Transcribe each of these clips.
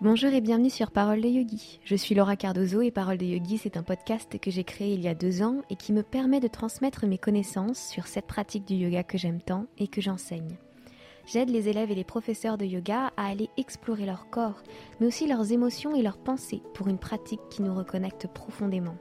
Bonjour et bienvenue sur Parole de Yogi. Je suis Laura Cardozo et Parole de Yogi, c'est un podcast que j'ai créé il y a deux ans et qui me permet de transmettre mes connaissances sur cette pratique du yoga que j'aime tant et que j'enseigne. J'aide les élèves et les professeurs de yoga à aller explorer leur corps, mais aussi leurs émotions et leurs pensées pour une pratique qui nous reconnecte profondément.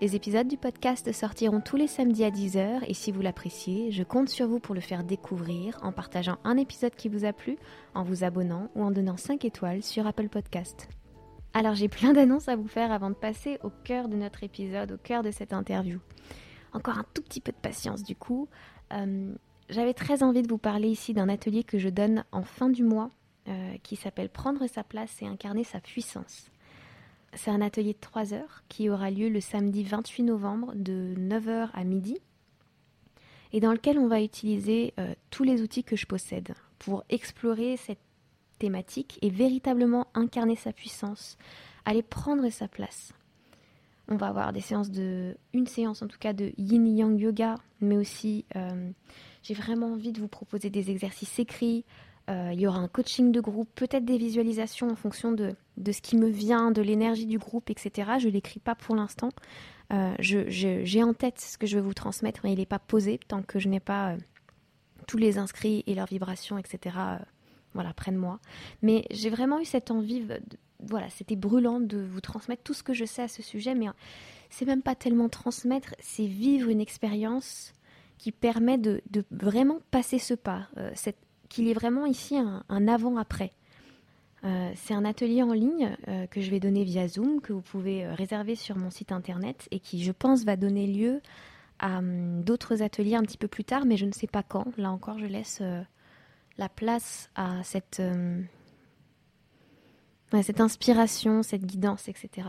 Les épisodes du podcast sortiront tous les samedis à 10h et si vous l'appréciez, je compte sur vous pour le faire découvrir en partageant un épisode qui vous a plu, en vous abonnant ou en donnant 5 étoiles sur Apple Podcast. Alors j'ai plein d'annonces à vous faire avant de passer au cœur de notre épisode, au cœur de cette interview. Encore un tout petit peu de patience du coup. Euh, j'avais très envie de vous parler ici d'un atelier que je donne en fin du mois euh, qui s'appelle Prendre sa place et incarner sa puissance. C'est un atelier de 3 heures qui aura lieu le samedi 28 novembre de 9h à midi et dans lequel on va utiliser euh, tous les outils que je possède pour explorer cette thématique et véritablement incarner sa puissance, aller prendre sa place. On va avoir des séances de, une séance en tout cas de yin yang yoga, mais aussi euh, j'ai vraiment envie de vous proposer des exercices écrits, euh, il y aura un coaching de groupe, peut-être des visualisations en fonction de, ce qui me vient, de l'énergie du groupe, etc. Je ne l'écris pas pour l'instant. Euh, j'ai en tête ce que je veux vous transmettre, mais il n'est pas posé tant que je n'ai pas euh, tous les inscrits et leurs vibrations, etc. voilà, de moi. Mais j'ai vraiment eu cette envie, voilà, c'était brûlant de vous transmettre tout ce que je sais à ce sujet, mais c'est même pas tellement transmettre, c'est vivre une expérience qui permet de, vraiment passer ce pas, cette qu'il y ait vraiment ici un, avant-après. Euh, c'est un atelier en ligne euh, que je vais donner via Zoom, que vous pouvez euh, réserver sur mon site internet et qui, je pense, va donner lieu à hum, d'autres ateliers un petit peu plus tard, mais je ne sais pas quand. Là encore, je laisse la place à cette, hum, cette inspiration, cette guidance, etc.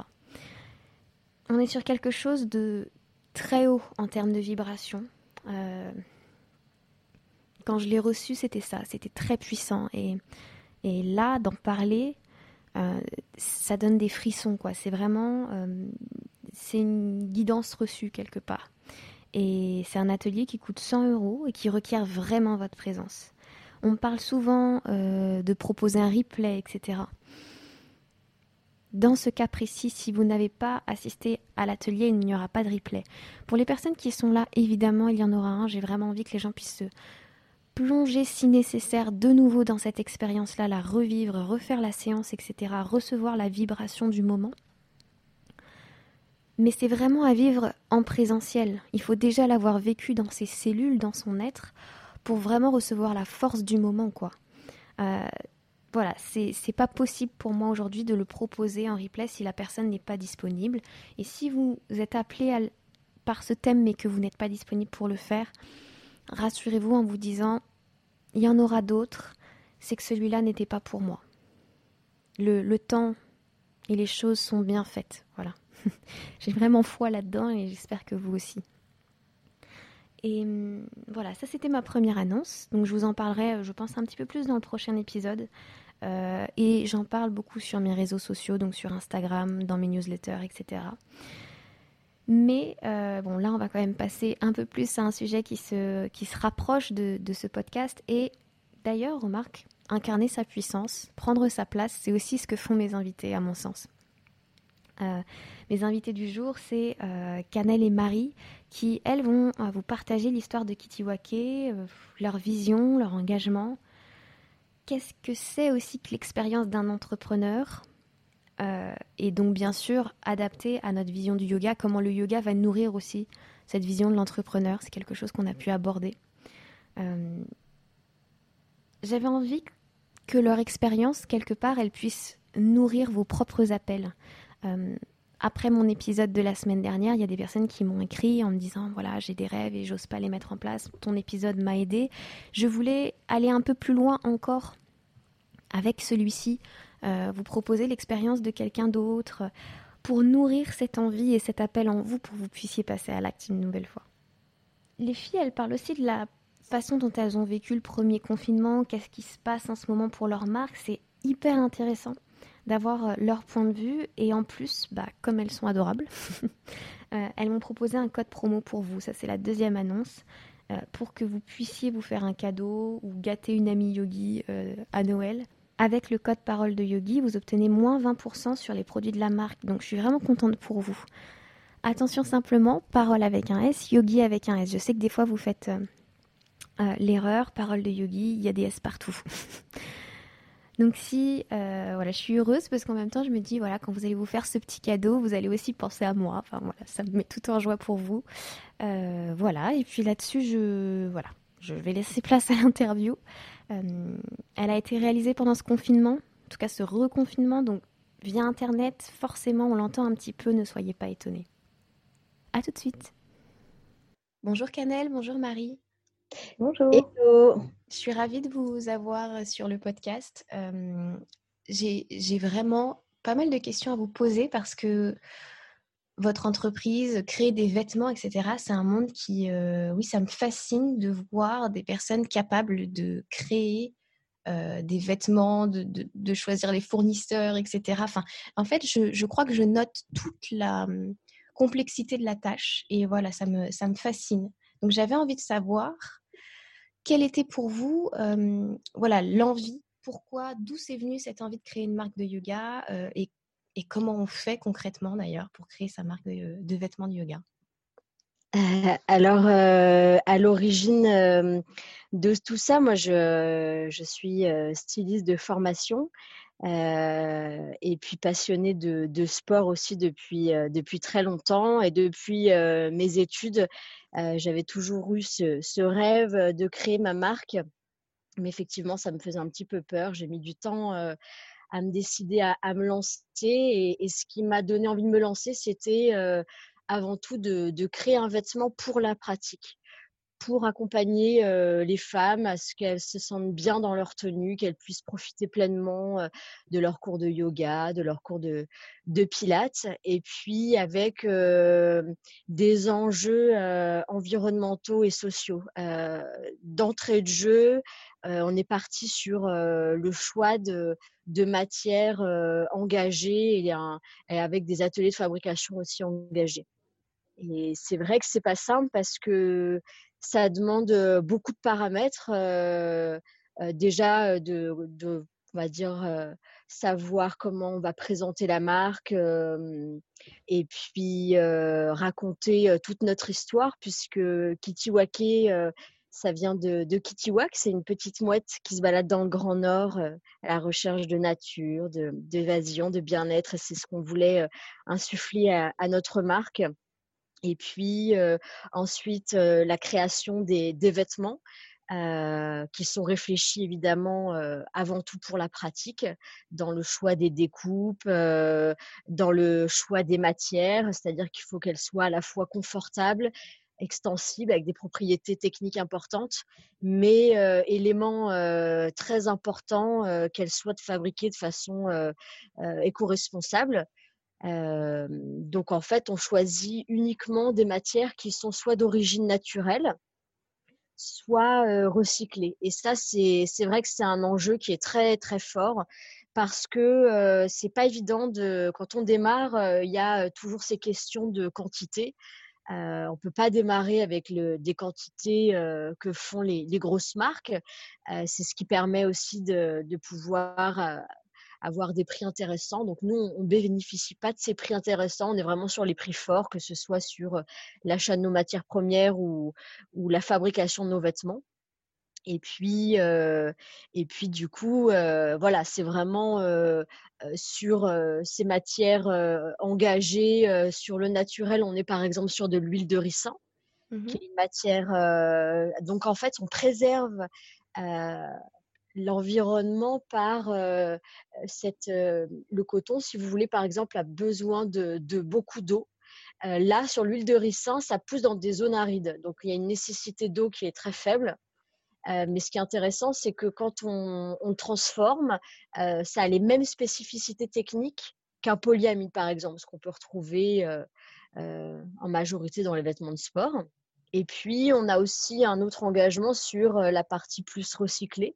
On est sur quelque chose de très haut en termes de vibration. Quand je l'ai reçu, c'était ça, c'était très puissant. Et, là, d'en parler, euh, ça donne des frissons, quoi. C'est vraiment, euh, c'est une guidance reçue quelque part. Et c'est un atelier qui coûte 100 euros et qui requiert vraiment votre présence. On parle souvent euh, de proposer un replay, etc. Dans ce cas précis, si vous n'avez pas assisté à l'atelier, il n'y aura pas de replay. Pour les personnes qui sont là, évidemment, il y en aura un. J'ai vraiment envie que les gens puissent se, plonger si nécessaire de nouveau dans cette expérience-là, la revivre, refaire la séance, etc., recevoir la vibration du moment. Mais c'est vraiment à vivre en présentiel. Il faut déjà l'avoir vécu dans ses cellules, dans son être, pour vraiment recevoir la force du moment, quoi. Euh, voilà, c'est pas possible pour moi aujourd'hui de le proposer en replay si la personne n'est pas disponible. Et si vous êtes appelé par ce thème mais que vous n'êtes pas disponible pour le faire, rassurez-vous en vous disant, il y en aura d'autres, c'est que celui-là n'était pas pour moi. Le, temps et les choses sont bien faites. Voilà. J'ai vraiment foi là-dedans et j'espère que vous aussi. Et hum, voilà, ça c'était ma première annonce. Donc je vous en parlerai, je pense, un petit peu plus dans le prochain épisode. Euh, et j'en parle beaucoup sur mes réseaux sociaux, donc sur Instagram, dans mes newsletters, etc. Mais euh, bon, là, on va quand même passer un peu plus à un sujet qui se, qui se rapproche de, ce podcast. Et d'ailleurs, remarque, incarner sa puissance, prendre sa place, c'est aussi ce que font mes invités, à mon sens. Euh, mes invités du jour, c'est euh, et Marie, qui, elles, vont euh, vous partager l'histoire de Kitiwake, leur vision, leur engagement. Qu'est-ce que c'est aussi que l'expérience d'un entrepreneur? Euh, et donc bien sûr adapté à notre vision du yoga, comment le yoga va nourrir aussi cette vision de l'entrepreneur, c'est quelque chose qu'on a pu aborder. Euh, j'avais envie que leur expérience, quelque part, elle puisse nourrir vos propres appels. Euh, après mon épisode de la semaine dernière, il y a des personnes qui m'ont écrit en me disant voilà, j'ai des rêves et j'ose pas les mettre en place. Ton épisode m'a aidé. Je voulais aller un peu plus loin encore avec celui-ci euh, vous proposer l'expérience de quelqu'un d'autre pour nourrir cette envie et cet appel en vous pour que vous puissiez passer à l'acte une nouvelle fois. Les filles, elles parlent aussi de la façon dont elles ont vécu le premier confinement, qu'est-ce qui se passe en ce moment pour leur marque. C'est hyper intéressant d'avoir euh, leur point de vue et en plus, bah, comme elles sont adorables, euh, elles m'ont proposé un code promo pour vous. Ça, c'est la deuxième annonce pour que vous puissiez vous faire un cadeau ou gâter une amie yogi à Noël avec le code parole de Yogi, vous obtenez moins 20% sur les produits de la marque. Donc je suis vraiment contente pour vous. Attention simplement, parole avec un S, Yogi avec un S. Je sais que des fois vous faites euh, euh, l'erreur, parole de Yogi, il y a des S partout. Donc si, euh, voilà, je suis heureuse parce qu'en même temps, je me dis, voilà, quand vous allez vous faire ce petit cadeau, vous allez aussi penser à moi. Enfin voilà, ça me met tout en joie pour vous. voilà, et puis là-dessus, je, voilà, je vais laisser place à l'interview. Elle a été réalisée pendant ce confinement, en tout cas ce reconfinement, donc via Internet, forcément, on l'entend un petit peu, ne soyez pas étonnés. À tout de suite. Bonjour Canel, bonjour Marie. Bonjour. Je suis ravie de vous avoir sur le podcast. Euh, j'ai vraiment pas mal de questions à vous poser parce que votre entreprise, créer des vêtements, etc., c'est un monde qui, euh, oui, ça me fascine de voir des personnes capables de créer euh, des vêtements, de, choisir les fournisseurs, etc. Enfin, en fait, je, crois que je note toute la, complexité de la tâche. Et voilà, ça me, ça me fascine. Donc j'avais envie de savoir quelle était pour vous euh, voilà l'envie, pourquoi, d'où c'est venu cette envie de créer une marque de yoga? Euh, et, et, comment on fait concrètement d'ailleurs pour créer sa marque de, vêtements de yoga? Euh, alors, à l'origine de tout ça, moi, je, je suis styliste de formation euh, et puis passionnée de, de, sport aussi depuis, euh, depuis très longtemps. Et depuis euh, mes études, j'avais toujours eu ce, ce, rêve de créer ma marque. Mais effectivement, ça me faisait un petit peu peur. J'ai mis du temps à me décider à, me lancer. Et, ce qui m'a donné envie de me lancer, c'était avant tout de, créer un vêtement pour la pratique pour accompagner euh, les femmes à ce qu'elles se sentent bien dans leur tenue, qu'elles puissent profiter pleinement euh, de leurs cours de yoga, de leurs cours de, de pilates, et puis avec euh, des enjeux environnementaux et sociaux. D'entrée de jeu, on est parti sur le choix de, de matières engagées et, et avec des ateliers de fabrication aussi engagés. Et c'est vrai que c'est pas simple parce que ça demande beaucoup de paramètres. déjà, de, de, on va dire, savoir comment on va présenter la marque et puis raconter toute notre histoire, puisque Kitiwake, ça vient de, de Kitiwak, c'est une petite mouette qui se balade dans le Grand Nord à la recherche de nature, d'évasion, de, bien-être. Et c'est ce qu'on voulait insuffler à, notre marque. Et puis ensuite, la création des, vêtements. qui sont réfléchis évidemment avant tout pour la pratique, dans le choix des découpes, dans le choix des matières, c'est-à-dire qu'il faut qu'elles soient à la fois confortables, extensibles, avec des propriétés techniques importantes, mais élément très important, qu'elles soient fabriquées de façon éco-responsable donc en fait, on choisit uniquement des matières qui sont soit d'origine naturelle, soit recyclées. Et ça, c'est vrai que c'est un enjeu qui est très très fort parce que c'est pas évident de quand on démarre, il y a toujours ces questions de quantité. Euh, on peut pas démarrer avec des quantités que font les, les grosses marques. c'est ce qui permet aussi de pouvoir avoir des prix intéressants. Donc nous, on ne bénéficie pas de ces prix intéressants. On est vraiment sur les prix forts, que ce soit sur euh, l'achat de nos matières premières ou, ou la fabrication de nos vêtements. Et puis, euh, et puis du coup, euh, voilà, c'est vraiment sur ces matières engagées, sur le naturel. On est par exemple sur de l'huile de ricin, mmh qui est une matière. donc en fait, on préserve l'environnement par cette, le coton, si vous voulez, par exemple, a besoin de, beaucoup d'eau. là, sur l'huile de ricin, ça pousse dans des zones arides. Donc, il y a une nécessité d'eau qui est très faible. mais ce qui est intéressant, c'est que quand on, on transforme, ça a les mêmes spécificités techniques qu'un polyamide, par exemple, ce qu'on peut retrouver en majorité dans les vêtements de sport. Et puis, on a aussi un autre engagement sur la partie plus recyclée.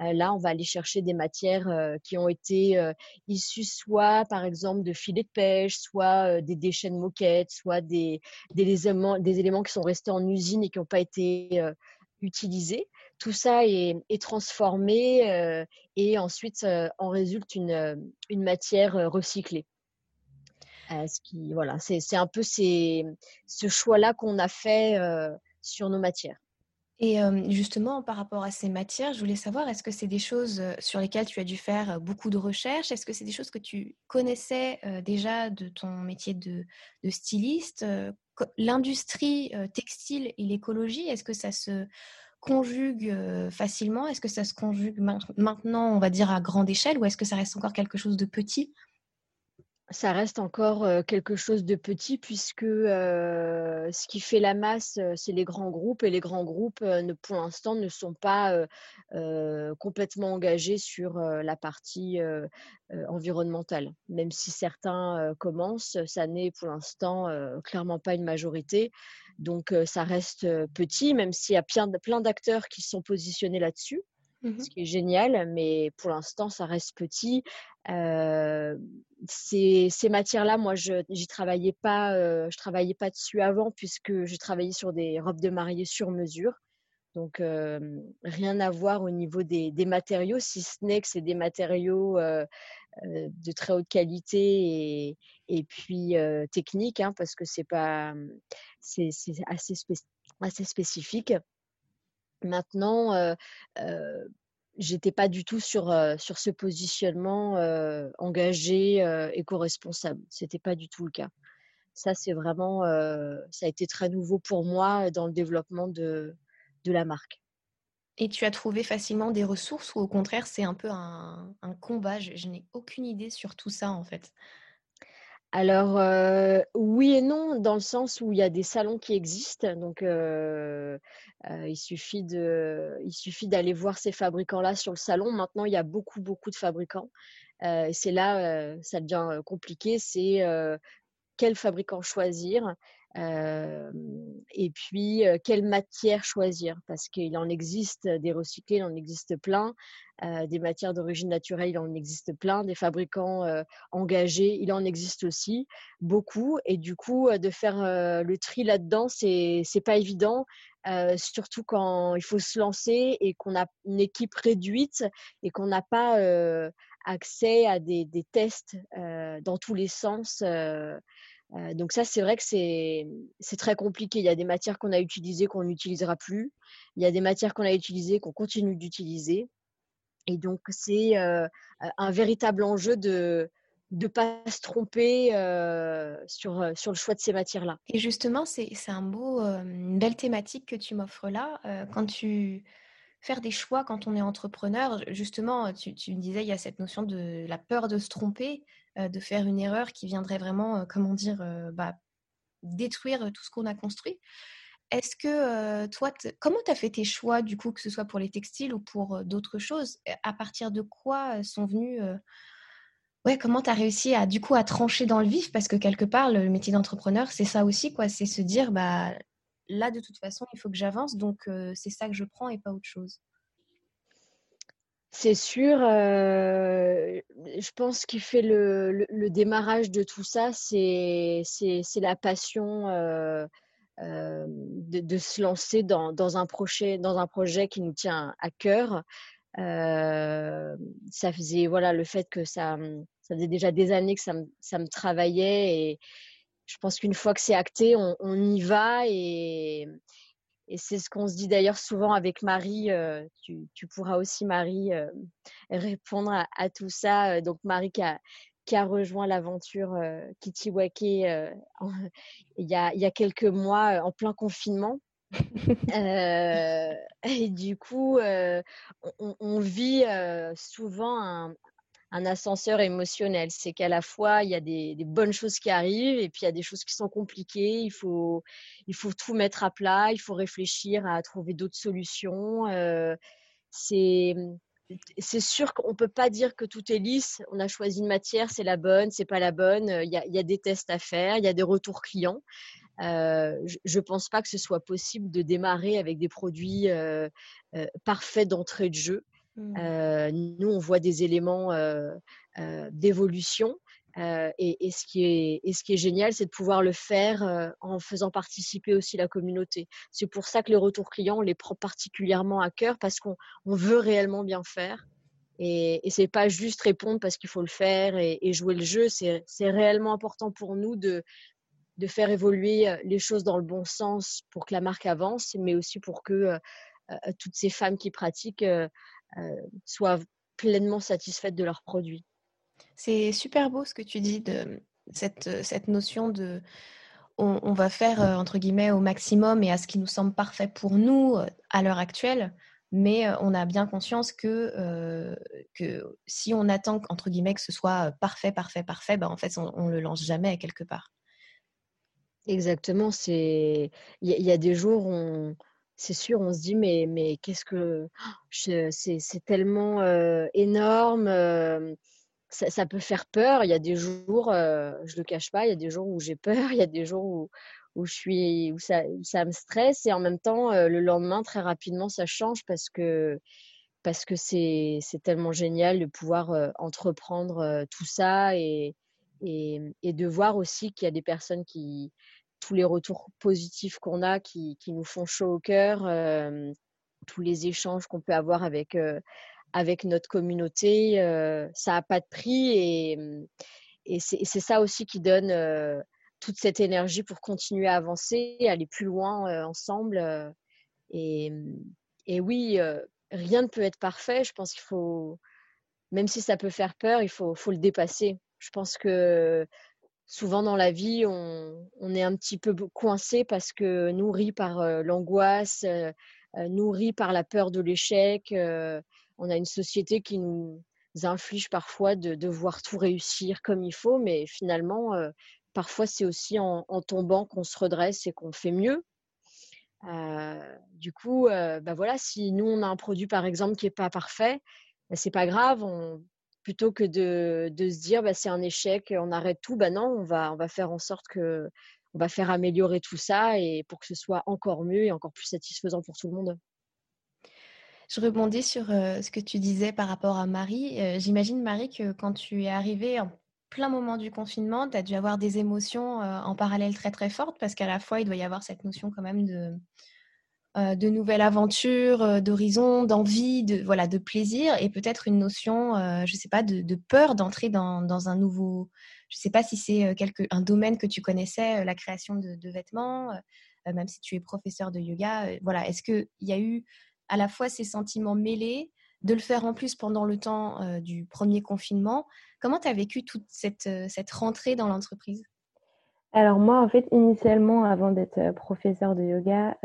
Euh, là, on va aller chercher des matières euh, qui ont été euh, issues soit, par exemple, de filets de pêche, soit des déchets de moquettes, soit des, éléments, qui sont restés en usine et qui n'ont pas été utilisés. tout ça est, transformé et ensuite en résulte une, une matière recyclée. ce qui, voilà, c'est un peu ce choix-là qu'on a fait sur nos matières. Et justement, par rapport à ces matières, je voulais savoir, est-ce que c'est des choses sur lesquelles tu as dû faire beaucoup de recherches? Est-ce que c'est des choses que tu connaissais déjà de ton métier de, styliste L'industrie textile et l'écologie, est-ce que ça se conjugue facilement? Est-ce que ça se conjugue maintenant, on va dire, à grande échelle ou est-ce que ça reste encore quelque chose de petit? Ça reste encore quelque chose de petit puisque ce qui fait la masse, c'est les grands groupes et les grands groupes, ne, pour l'instant, ne sont pas complètement engagés sur la partie environnementale. Même si certains commencent, ça n'est pour l'instant clairement pas une majorité. Donc ça reste petit, même s'il y a plein d'acteurs qui sont positionnés là-dessus. Mmh ce qui est génial, mais pour l'instant, ça reste petit. Ces, ces matières-là, moi, je n'y travaillais pas, je travaillais pas dessus avant puisque j'ai travaillé sur des robes de mariée sur mesure. Donc, rien à voir au niveau des, matériaux, si ce n'est que c'est des matériaux de très haute qualité et, puis techniques, hein, parce que c'est assez, assez spécifique. Maintenant, euh, euh, j'étais pas du tout sur, sur ce positionnement engagé éco-responsable. C'était pas du tout le cas. Ça, c'est vraiment, ça a été très nouveau pour moi dans le développement de, de la marque. Et tu as trouvé facilement des ressources ou au contraire, c'est un peu un, un combat? Je, n'ai aucune idée sur tout ça en fait. Alors, oui et non, dans le sens où il y a des salons qui existent. Donc, il suffit d'aller voir ces fabricants-là sur le salon. Maintenant, il y a beaucoup, beaucoup de fabricants. et c'est là, ça devient compliqué. C'est quel fabricant choisir et puis quelle matière choisir? Parce qu'il en existe des recyclés, il en existe plein, des matières d'origine naturelle, il en existe plein, des fabricants engagés, il en existe aussi beaucoup et du coup de faire le tri là-dedans, c'est c'est pas évident. surtout quand il faut se lancer et qu'on a une équipe réduite et qu'on n'a pas accès à des tests dans tous les sens donc ça, c'est vrai que c'est très compliqué. Il y a des matières qu'on a utilisées qu'on n'utilisera plus. Il y a des matières qu'on a utilisées qu'on continue d'utiliser. Et donc, c'est un véritable enjeu de ne pas se tromper sur, sur le choix de ces matières-là. Et justement, c'est un beau, une belle thématique que tu m'offres là. quand tu faire des choix quand on est entrepreneur, justement, tu, tu me disais, il y a cette notion de la peur de se tromper. Euh, de faire une erreur qui viendrait vraiment, euh, comment dire, euh, bah, détruire tout ce qu'on a construit. Est-ce que toi, comment tu as fait tes choix, du coup, que ce soit pour les textiles ou pour d'autres choses? À partir de quoi sont venus Ouais, comment tu as réussi à, du coup, à trancher dans le vif? Parce que quelque part, le métier d'entrepreneur, c'est ça aussi, quoi. C'est se dire, bah, là, de toute façon, il faut que j'avance, donc c'est ça que je prends et pas autre chose. C'est sûr, je pense qu'il fait le, démarrage de tout ça, c'est la passion de, se lancer dans, un projet, qui nous tient à cœur. ça faisait voilà le fait que ça, ça déjà des années que ça me, ça me travaillait et je pense qu'une fois que c'est acté, on, on, y va et, et c'est ce qu'on se dit d'ailleurs souvent avec Marie. Euh, tu, pourras aussi, Marie, euh, répondre à, tout ça. Euh, donc, Marie qui a, qui a rejoint l'aventure Kitiwake il, y a, il y a quelques mois en plein confinement. et du coup, on, on, vit souvent un, un ascenseur émotionnel. C'est qu'à la fois, il y a des, bonnes choses qui arrivent et puis il y a des choses qui sont compliquées. Il faut, il faut tout mettre à plat, il faut réfléchir à trouver d'autres solutions. Euh, c'est, sûr qu'on ne peut pas dire que tout est lisse. On a choisi une matière, c'est la bonne, c'est pas la bonne. Il y, a, il y, a, des tests à faire, il y a des retours clients. Euh, je ne pense pas que ce soit possible de démarrer avec des produits euh, parfaits d'entrée de jeu. Mmh. nous, on voit des éléments d'évolution. et, ce qui est, et ce qui est génial, c'est de pouvoir le faire en faisant participer aussi la communauté. C'est pour ça que les retours clients, on les prend particulièrement à cœur parce qu'on veut réellement bien faire. Et, et c'est pas juste répondre parce qu'il faut le faire et, jouer le jeu. C'est réellement important pour nous de faire évoluer les choses dans le bon sens pour que la marque avance, mais aussi pour que toutes ces femmes qui pratiquent soient pleinement satisfaites de leurs produits. C'est super beau ce que tu dis de cette, cette notion de on, va faire entre guillemets au maximum et à ce qui nous semble parfait pour nous à l'heure actuelle, mais on a bien conscience que, que si on attend entre guillemets que ce soit parfait, parfait, parfait, ben en fait on, ne le lance jamais quelque part. Exactement, c'est il y, a des jours on c'est sûr, on se dit mais mais qu'est-ce que c'est tellement énorme ça, peut faire peur. Il y a des jours, je le cache pas, il y a des jours où j'ai peur, il y a des jours où, où je suis, où ça, me stresse et en même temps, le lendemain, très rapidement, ça change parce que parce que c'est tellement génial de pouvoir entreprendre tout ça et, et, de voir aussi qu'il y a des personnes qui, tous les retours positifs qu'on a qui, qui, nous font chaud au cœur, tous les échanges qu'on peut avoir avec avec notre communauté. Euh, ça n'a pas de prix et, et c'est ça aussi qui donne euh, toute cette énergie pour continuer à avancer, aller plus loin euh, ensemble. Et, et, oui, rien ne peut être parfait. Je pense qu'il faut, même si ça peut faire peur, il faut, faut le dépasser. Je pense que souvent dans la vie, on, on, est un petit peu coincé parce que nourri par l'angoisse, nourri par la peur de l'échec on a une société qui nous inflige parfois de devoir tout réussir comme il faut, mais finalement, euh, parfois c'est aussi en, tombant qu'on se redresse et qu'on fait mieux. Euh, du coup, euh, bah voilà, si nous on a un produit par exemple qui n'est pas parfait, bah, c'est pas grave. Plutôt que de, se dire bah, c'est un échec, on arrête tout, bah non, on va, on va faire en sorte que on va faire améliorer tout ça et pour que ce soit encore mieux et encore plus satisfaisant pour tout le monde. Je rebondis sur ce que tu disais par rapport à Marie. J'imagine, Marie, que quand tu es arrivée en plein moment du confinement, tu as dû avoir des émotions en parallèle très très fortes parce qu'à la fois, il doit y avoir cette notion quand même de, de nouvelle aventure, d'horizon, d'envie, de, voilà, de plaisir et peut-être une notion, je ne sais pas, de, peur d'entrer dans, un nouveau... Je ne sais pas si c'est un domaine que tu connaissais, la création de, vêtements, même si tu es professeur de yoga. voilà, est-ce qu'il y a eu à la fois ces sentiments mêlés, de le faire en plus pendant le temps euh, du premier confinement? Comment tu as vécu toute cette, euh, cette rentrée dans l'entreprise? Alors moi, en fait, initialement, avant d'être euh, professeur de yoga,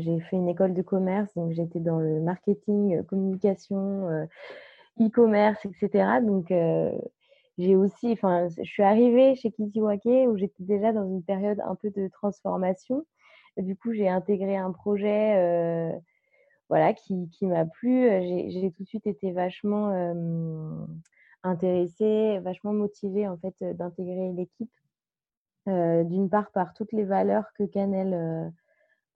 j'ai fait une école de commerce, donc j'étais dans le marketing, communication, e-commerce, etc. Donc j'ai aussi, enfin, je suis arrivée chez Kitiwake où j'étais déjà dans une période un peu de transformation. du coup, j'ai intégré un projet voilà, qui, qui m'a plu. J'ai tout de suite été vachement intéressée, vachement motivée en fait d'intégrer l'équipe. D'une part par toutes les valeurs que Canel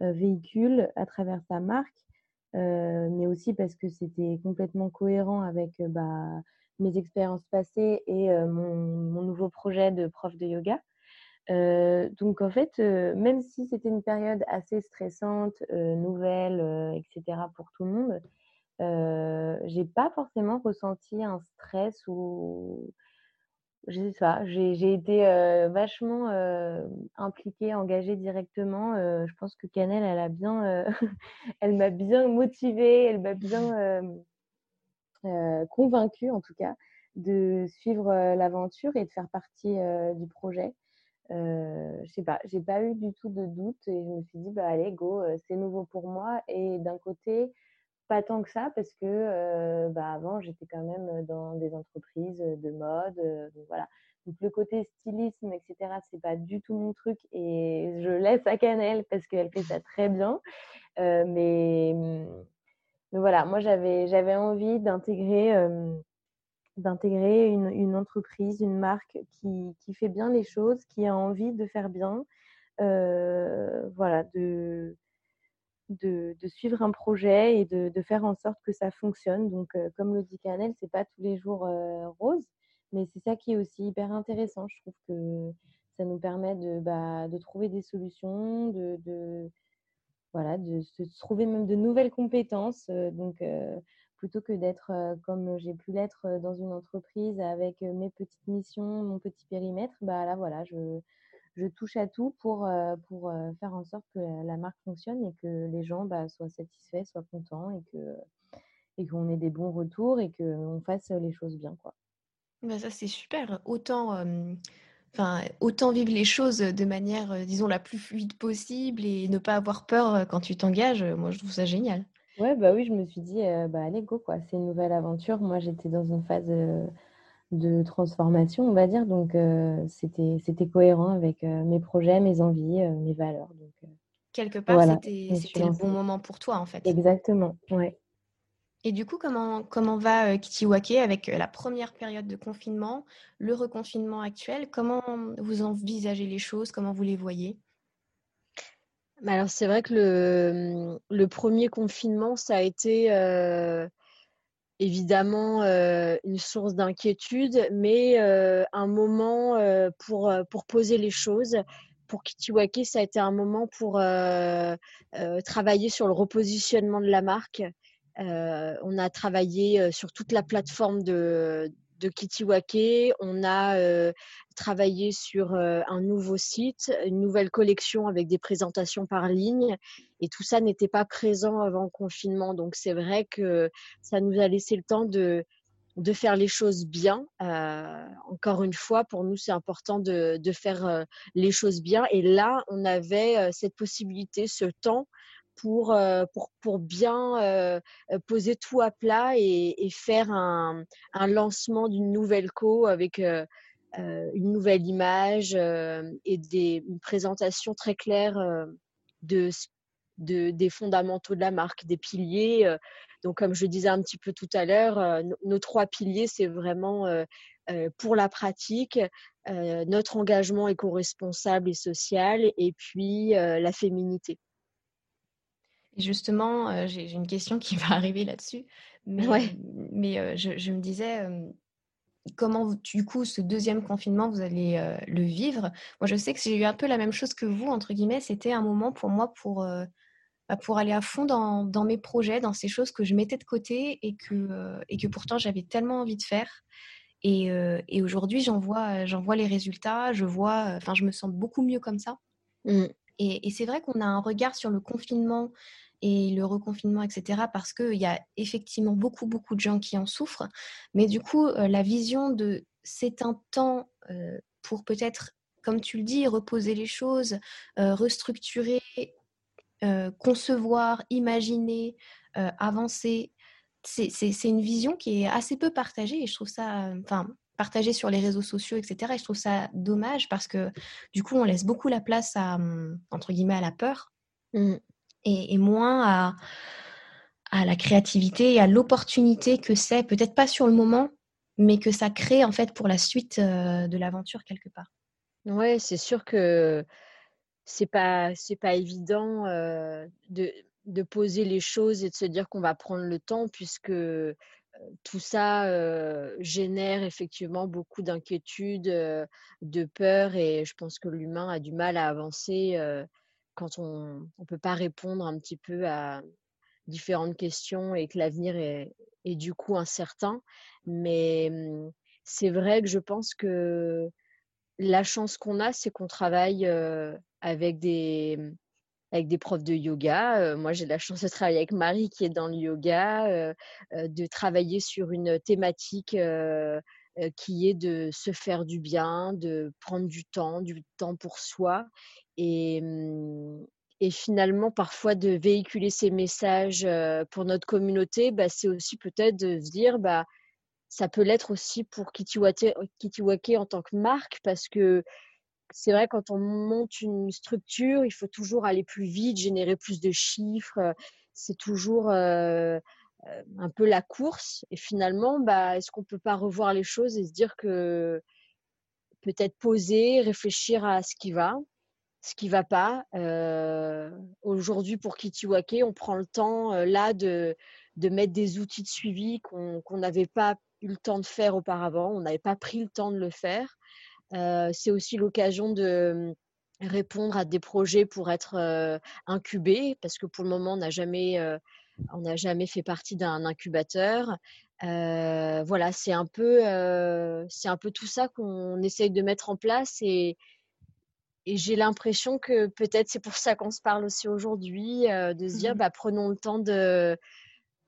véhicule à travers sa marque, mais aussi parce que c'était complètement cohérent avec bah, mes expériences passées et mon, nouveau projet de prof de yoga donc en fait, même si c'était une période assez stressante, nouvelle, etc. pour tout le monde, euh, j'ai pas forcément ressenti un stress ou je sais pas, j'ai été vachement impliquée, engagée directement. je pense que Canel, elle a bien, elle m'a bien motivée, elle m'a bien convaincue en tout cas de suivre l'aventure et de faire partie du projet. Euh, je sais pas, j'ai pas eu du tout de doute et je me suis dit, bah allez, go, euh, c'est nouveau pour moi. Et d'un côté, pas tant que ça parce que bah, avant, j'étais quand même dans des entreprises de mode. voilà. Donc le côté stylisme, etc., c'est pas du tout mon truc et je laisse à Canel parce qu'elle fait ça très bien. mais, mais voilà, moi j'avais j'avais envie d'intégrer d'intégrer une, entreprise, une marque qui, fait bien les choses, qui a envie de faire bien, voilà, de, de, suivre un projet et de, faire en sorte que ça fonctionne. Donc, euh, comme le dit Canel, c'est pas tous les jours euh, rose, Mais c'est ça qui est aussi hyper intéressant. Je trouve que ça nous permet de, bah, trouver des solutions, de, voilà, de trouver même de nouvelles compétences. donc, plutôt que d'être comme j'ai pu l'être dans une entreprise avec mes petites missions, mon petit périmètre, bah là voilà, je, je touche à tout pour, pour faire en sorte que la marque fonctionne et que les gens bah, soient satisfaits, soient contents et que et qu'on ait des bons retours et qu'on fasse les choses bien. Quoi. Bah ça, c'est super. Autant, enfin, autant vivre les choses de manière, disons, la plus fluide possible et ne pas avoir peur quand tu t'engages. Moi, je trouve ça génial. Ouais, bah oui, je me suis dit, bah allez, go, quoi. C'est une nouvelle aventure. Moi, j'étais dans une phase de transformation, on va dire. Donc, c'était, c'était cohérent avec mes projets, mes envies, mes valeurs. Donc, Quelque part, c'était, c'était le bon moment pour toi, en fait. Exactement, ouais. Et du coup, comment, comment va euh, Kitiwake avec la première période de confinement, le reconfinement actuel? Comment vous envisagez les choses? Comment vous les voyez? Bah, alors c'est vrai que le, le, premier confinement, ça a été euh, évidemment euh, une source d'inquiétude, mais euh, un moment pour, pour poser les choses. Pour Kitiwake, ça a été un moment pour travailler sur le repositionnement de la marque. on a travaillé sur toute la plateforme de, de Kitiwake. On a euh, travaillé sur euh, un nouveau site, une nouvelle collection avec des présentations par ligne. Et tout ça n'était pas présent avant le confinement. Donc c'est vrai que ça nous a laissé le temps de, de faire les choses bien. Euh, encore une fois, pour nous, c'est important de, de faire les choses bien. Et là, on avait cette possibilité, ce temps pour, euh, pour, pour bien euh, euh, poser tout à plat et, faire un, un lancement d'une nouvelle co avec une nouvelle image et des, une présentation très claire de, de, des fondamentaux de la marque, des piliers. Donc, comme je disais un petit peu tout à l'heure, nos trois piliers, c'est vraiment pour la pratique, notre engagement éco-responsable et social, et puis la féminité justement, euh, j'ai une question qui va arriver là-dessus. Mais, mais euh, je, me disais, comment, du coup, ce deuxième confinement, vous allez euh, le vivre? Moi, je sais que j'ai eu un peu la même chose que vous, entre guillemets. C'était un moment pour moi pour, bah, pour aller à fond dans, dans, mes projets, dans ces choses que je mettais de côté et que, et que pourtant j'avais tellement envie de faire. Et, et aujourd'hui, j'en vois, vois les résultats, je vois, enfin, je me sens beaucoup mieux comme ça. Mmh. Et, et c'est vrai qu'on a un regard sur le confinement et le reconfinement, etc., parce qu'il y a effectivement beaucoup, beaucoup de gens qui en souffrent. Mais du coup, euh, la vision de c'est un temps euh, pour peut-être, comme tu le dis, reposer les choses, euh, restructurer, concevoir, imaginer, avancer, c'est une vision qui est assez peu partagée et je trouve ça, enfin, partagée sur les réseaux sociaux, etc. Et je trouve ça dommage parce que du coup, on laisse beaucoup la place à, hum, entre guillemets, à la peur. Mmh et, moins à, la créativité et à l'opportunité que c'est, peut-être pas sur le moment, mais que ça crée en fait pour la suite euh, de l'aventure quelque part. Ouais, c'est sûr que c'est pas c'est pas évident euh, de, de, poser les choses et de se dire qu'on va prendre le temps puisque euh, tout ça génère effectivement beaucoup d'inquiétude, de peur et je pense que l'humain a du mal à avancer quand on ne peut pas répondre un petit peu à différentes questions et que l'avenir est, est, du coup incertain. Mais mmh, c'est vrai que je pense que la chance qu'on a, c'est qu'on travaille avec des, mmh, avec des profs de yoga. moi, j'ai la chance de travailler avec Marie qui est dans le yoga, de travailler sur une thématique qui est de se faire du bien, de prendre du temps, du temps pour soi et, finalement parfois de véhiculer ces messages pour notre communauté, bah, c'est aussi peut-être de se dire bah ça peut l'être aussi pour Kitiwake, Kitiwake en tant que marque parce que c'est vrai quand on monte une structure, il faut toujours aller plus vite, générer plus de chiffres, c'est toujours un peu la course et finalement bah est-ce qu'on peut pas revoir les choses et se dire que peut-être poser, réfléchir à ce qui va ce qui va pas. Euh, aujourd'hui, pour Kitiwake, on prend le temps euh, là de, de mettre des outils de suivi qu'on n'avait pas eu le temps de faire auparavant, on n'avait pas pris le temps de le faire. c'est aussi l'occasion de répondre à des projets pour être incubés, parce que pour le moment, on n'a jamais, on n'a jamais fait partie d'un incubateur. voilà, c'est un peu, c'est un peu tout ça qu'on essaye de mettre en place et, et j'ai l'impression que peut-être c'est pour ça qu'on se parle aussi aujourd'hui, de se dire, mmh bah, prenons le temps de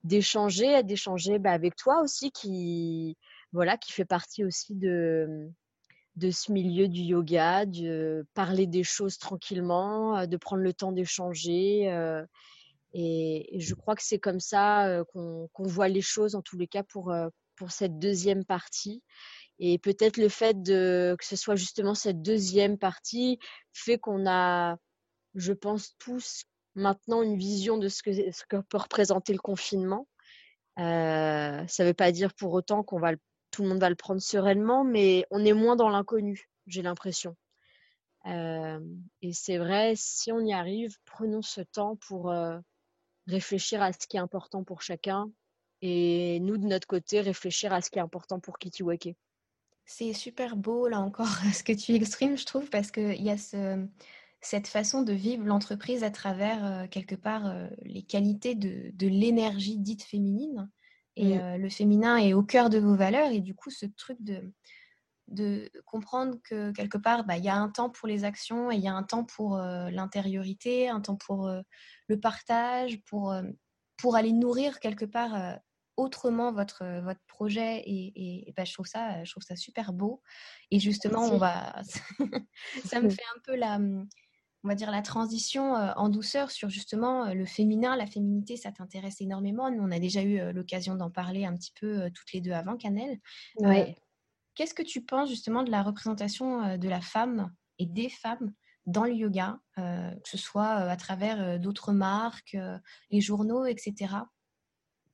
d'échanger, d'échanger bah, avec toi aussi, qui voilà, qui fait partie aussi de de ce milieu du yoga, de parler des choses tranquillement, de prendre le temps d'échanger. Et, je crois que c'est comme ça qu'on voit les choses, en tous les cas, pour, pour cette deuxième partie. Et peut-être le fait que ce soit justement cette deuxième partie fait qu'on a, je pense, tous maintenant une vision de ce que, ce peut représenter le confinement. ça ne veut pas dire pour autant qu'on va tout le monde va le prendre sereinement, mais on est moins dans l'inconnu, j'ai l'impression. et c'est vrai, si on y arrive, prenons ce temps pour réfléchir à ce qui est important pour chacun et nous, de notre côté, réfléchir à ce qui est important pour Kitiwake. C'est super beau, là encore, ce que tu exprimes, je trouve, parce qu'il y a ce, cette façon de vivre l'entreprise à travers, quelque part, les qualités de, de l'énergie dite féminine. Et mmh. le féminin est au cœur de vos valeurs. Et du coup, ce truc de, de comprendre que quelque part, bah, il y a un temps pour les actions et il y a un temps pour l'intériorité, un temps pour le partage, pour, pour aller nourrir quelque part autrement votre, votre projet. Et, bah, je, trouve ça, je trouve ça super beau. Et justement, on va... ça me fait un peu la on va dire, la transition en douceur sur justement le féminin, la féminité, ça t'intéresse énormément. Nous, on a déjà eu l'occasion d'en parler un petit peu toutes les deux avant, Canel. Oui. Qu'est-ce que tu penses justement de la représentation de la femme et des femmes dans le yoga, que ce soit à travers d'autres marques, les journaux, etc.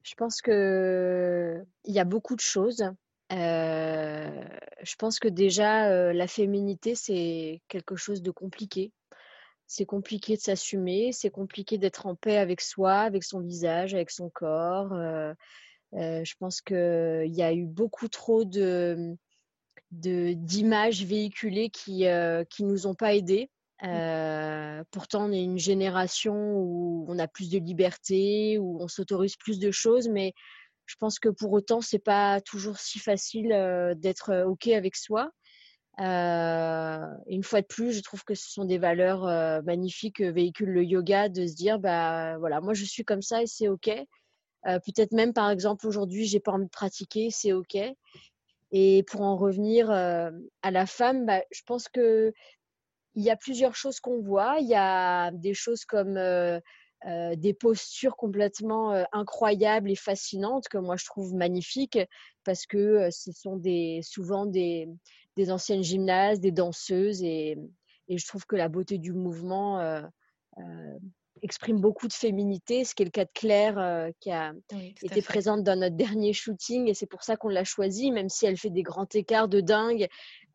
Je pense qu'il y a beaucoup de choses. je pense que déjà, la féminité, c'est quelque chose de compliqué c'est compliqué de s'assumer, c'est compliqué d'être en paix avec soi, avec son visage, avec son corps. Euh, euh, je pense qu'il y a eu beaucoup trop de d'images véhiculées qui ne qui nous ont pas aidés. Mmh. Euh, pourtant, on est une génération où on a plus de liberté, où on s'autorise plus de choses, mais je pense que pour autant, c'est pas toujours si facile d'être ok avec soi. Euh, une fois de plus, je trouve que ce sont des valeurs euh, magnifiques que véhicule le yoga, de se dire, bah voilà, moi je suis comme ça et c'est ok. Euh, peut-être même, par exemple, aujourd'hui, j'ai pas envie de pratiquer, c'est ok. Et pour en revenir à la femme, bah, je pense que il y a plusieurs choses qu'on voit. Il y a des choses comme des postures complètement incroyables et fascinantes que moi je trouve magnifiques parce que ce sont des, souvent des, des anciennes gymnastes, des danseuses, et, et, je trouve que la beauté du mouvement euh, euh, exprime beaucoup de féminité, ce qui est le cas de Claire euh, qui a été présente dans notre dernier shooting, et c'est pour ça qu'on l'a choisie, même si elle fait des grands écarts de dingue.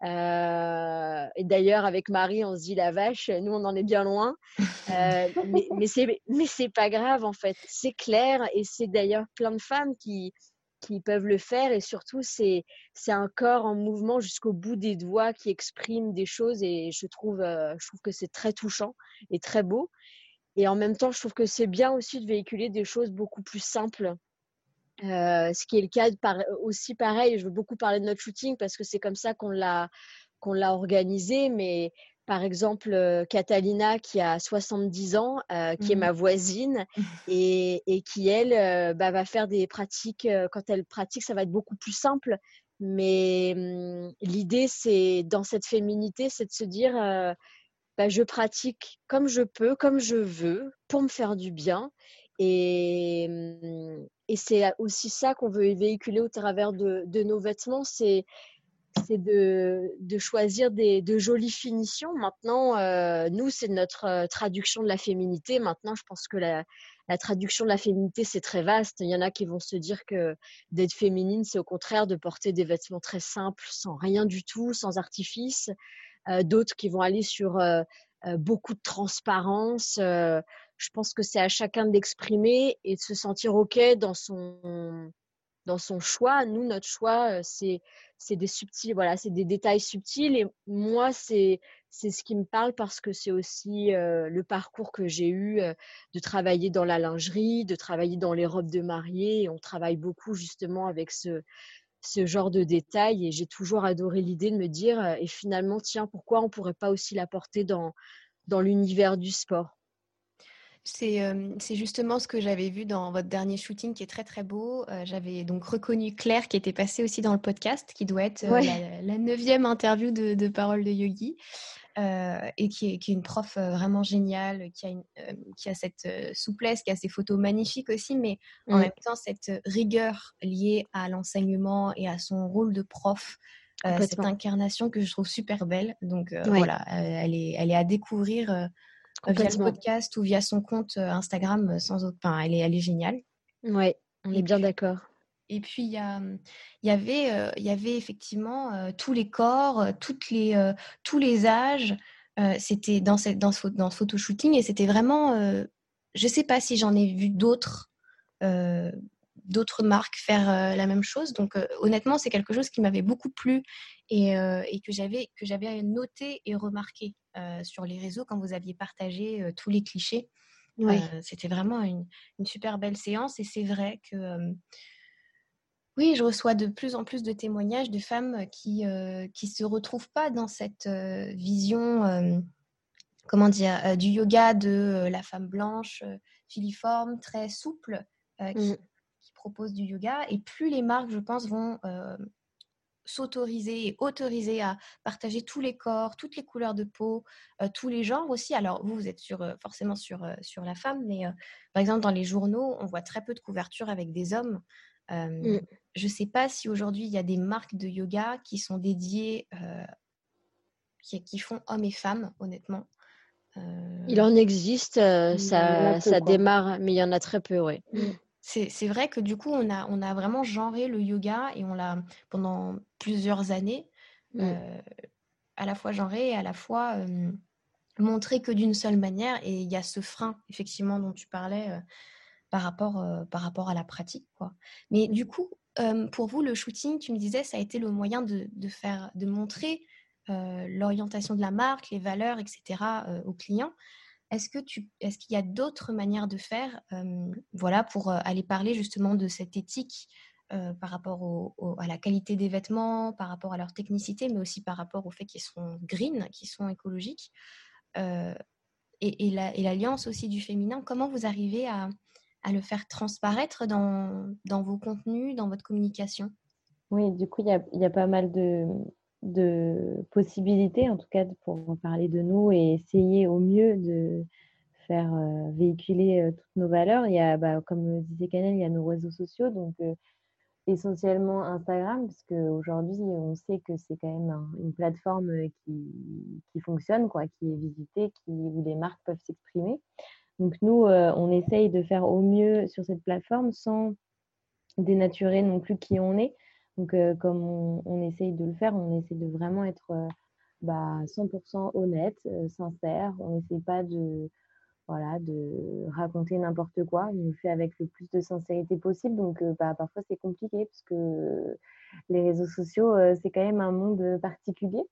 et d'ailleurs, avec Marie, on se dit la vache, nous on en est bien loin, mais, mais c'est mais c'est pas grave en fait. C'est clair, et c'est d'ailleurs plein de femmes qui qui peuvent le faire et surtout c'est c'est un corps en mouvement jusqu'au bout des doigts qui exprime des choses et je trouve euh, je trouve que c'est très touchant et très beau et en même temps je trouve que c'est bien aussi de véhiculer des choses beaucoup plus simples euh, ce qui est le cas aussi pareil je veux beaucoup parler de notre shooting parce que c'est comme ça qu'on l'a qu'on l'a organisé mais par exemple euh, Catalina qui a 70 ans, euh, qui est mmh ma voisine et, qui elle bah, va faire des pratiques. quand elle pratique, ça va être beaucoup plus simple. Mais mmh, l'idée, c'est dans cette féminité, c'est de se dire, bah, je pratique comme je peux, comme je veux, pour me faire du bien. Et, et c'est aussi ça qu'on veut véhiculer au travers de, nos vêtements. C'est de, choisir des, de jolies finitions. Maintenant, euh, nous, c'est notre euh, traduction de la féminité. Maintenant, je pense que la, la traduction de la féminité, c'est très vaste. Il y en a qui vont se dire que d'être féminine, c'est au contraire de porter des vêtements très simples, sans rien du tout, sans artifice. Euh, D'autres qui vont aller sur euh, euh beaucoup de transparence. Euh, je pense que c'est à chacun d'exprimer et de se sentir OK dans son, dans son choix. Nous, notre choix, c'est c'est des subtils, voilà, c'est des détails subtils. Et moi, c'est c'est ce qui me parle parce que c'est aussi le parcours que j'ai eu de travailler dans la lingerie, de travailler dans les robes de mariée. on travaille beaucoup justement avec ce ce genre de détails. Et j'ai toujours adoré l'idée de me dire, et finalement, tiens, pourquoi on pourrait pas aussi l'apporter dans dans l'univers du sport? C'est justement ce que j'avais vu dans votre dernier shooting qui est très très beau. j'avais donc reconnu Claire qui était passée aussi dans le podcast, qui doit être la, neuvième interview de, de Parole de Yogi. et qui est, qui est, une prof vraiment géniale, qui a, qui a cette souplesse, qui a ses photos magnifiques aussi, mais en mmh. même temps cette rigueur liée à l'enseignement et à son rôle de prof. cette incarnation que je trouve super belle. Donc voilà, elle, est, elle est à découvrir via le podcast ou via son compte Instagram sans autre. Enfin, elle est, elle est géniale. Ouais, on est bien d'accord. Et puis, il y, y, avait, il y avait effectivement tous les corps, toutes les, tous les âges. c'était dans, cette, dans, ce, dans ce photoshooting et c'était vraiment. je ne sais pas si j'en ai vu d'autres d'autres marques faire la même chose. Donc honnêtement, c'est quelque chose qui m'avait beaucoup plu et, et que j'avais que j'avais noté et remarqué sur les réseaux quand vous aviez partagé tous les clichés. C'était vraiment une, une, super belle séance et c'est vrai que oui, je reçois de plus en plus de témoignages de femmes qui ne se retrouvent pas dans cette vision comment dire, du yoga de la femme blanche, filiforme, très souple, qui, mmh propose du yoga. Et plus les marques, je pense, vont euh, s'autoriser et autoriser à partager tous les corps, toutes les couleurs de peau, euh, tous les genres aussi. Alors, vous, vous êtes sur, euh, forcément sur, sur la femme, mais par exemple, dans les journaux, on voit très peu de couverture avec des hommes. Mm. Je ne sais pas si aujourd'hui, il y a des marques de yoga qui sont dédiées, qui, qui, font hommes et femmes, honnêtement. Il en existe, ça, ça démarre, mais il y en a très peu, oui. Mm c'est vrai que du coup, on a, on a vraiment genré le yoga et on l'a pendant plusieurs années mmh. euh, à la fois genré et à la fois montré que d'une seule manière. Et il y a ce frein, effectivement, dont tu parlais euh, par, rapport, par rapport à la pratique. Quoi. Mais du coup, pour vous, le shooting, tu me disais, ça a été le moyen de, de faire, de montrer l'orientation de la marque, les valeurs, etc. aux clients. Est-ce que tu, est-ce qu'il y a d'autres manières de faire, voilà, pour aller parler justement de cette éthique par rapport à la qualité des vêtements, par rapport à leur technicité, mais aussi par rapport au fait qu'ils sont green, qu'ils sont écologiques, et, l'alliance aussi du féminin? Comment vous arrivez à, le faire transparaître dans, vos contenus, dans votre communication? Oui, du coup, il y a, pas mal de, de possibilités, en tout cas pour parler de nous et essayer au mieux de faire euh, véhiculer euh, toutes nos valeurs. Il y a, bah, comme disait Canel, il y a nos réseaux sociaux, donc euh, essentiellement Instagram, parce qu'aujourd'hui, on sait que c'est quand même une plateforme qui, qui, fonctionne, quoi, qui est visitée, qui, où les marques peuvent s'exprimer. Donc nous, on essaye de faire au mieux sur cette plateforme sans dénaturer non plus qui on est. Donc, euh, comme on, essaye de le faire, on essaie de vraiment être euh, bah, 100% honnête, euh, sincère. On n'essaie pas de, voilà, de raconter n'importe quoi. On le fait avec le plus de sincérité possible. Donc, bah, parfois, c'est compliqué parce que les réseaux sociaux, c'est quand même un monde particulier.